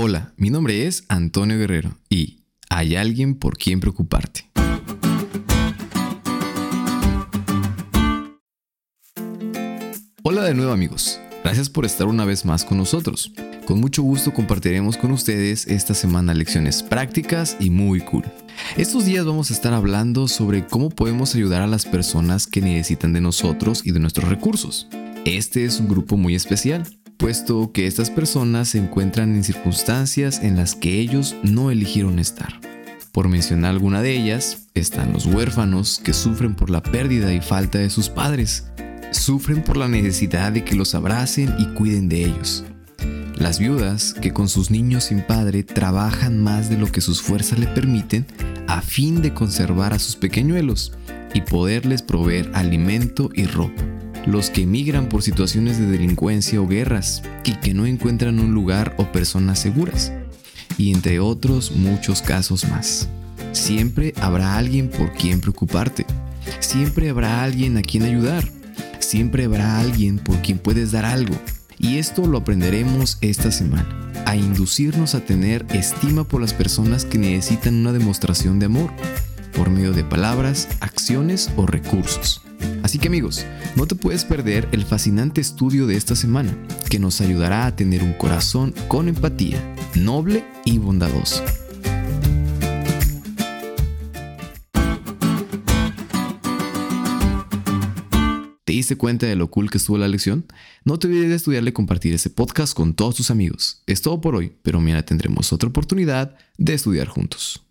Hola, mi nombre es Antonio Guerrero y hay alguien por quien preocuparte. Hola de nuevo amigos, gracias por estar una vez más con nosotros. Con mucho gusto compartiremos con ustedes esta semana lecciones prácticas y muy cool. Estos días vamos a estar hablando sobre cómo podemos ayudar a las personas que necesitan de nosotros y de nuestros recursos. Este es un grupo muy especial, puesto que estas personas se encuentran en circunstancias en las que ellos no eligieron estar. Por mencionar alguna de ellas, están los huérfanos que sufren por la pérdida y falta de sus padres. Sufren por la necesidad de que los abracen y cuiden de ellos. Las viudas que con sus niños sin padre trabajan más de lo que sus fuerzas le permiten a fin de conservar a sus pequeñuelos y poderles proveer alimento y ropa los que emigran por situaciones de delincuencia o guerras y que no encuentran un lugar o personas seguras, y entre otros muchos casos más. Siempre habrá alguien por quien preocuparte, siempre habrá alguien a quien ayudar, siempre habrá alguien por quien puedes dar algo, y esto lo aprenderemos esta semana, a inducirnos a tener estima por las personas que necesitan una demostración de amor, por medio de palabras, acciones o recursos. Así que amigos, no te puedes perder el fascinante estudio de esta semana, que nos ayudará a tener un corazón con empatía, noble y bondadoso. ¿Te diste cuenta de lo cool que estuvo la lección? No te olvides de estudiarle y compartir ese podcast con todos tus amigos. Es todo por hoy, pero mañana tendremos otra oportunidad de estudiar juntos.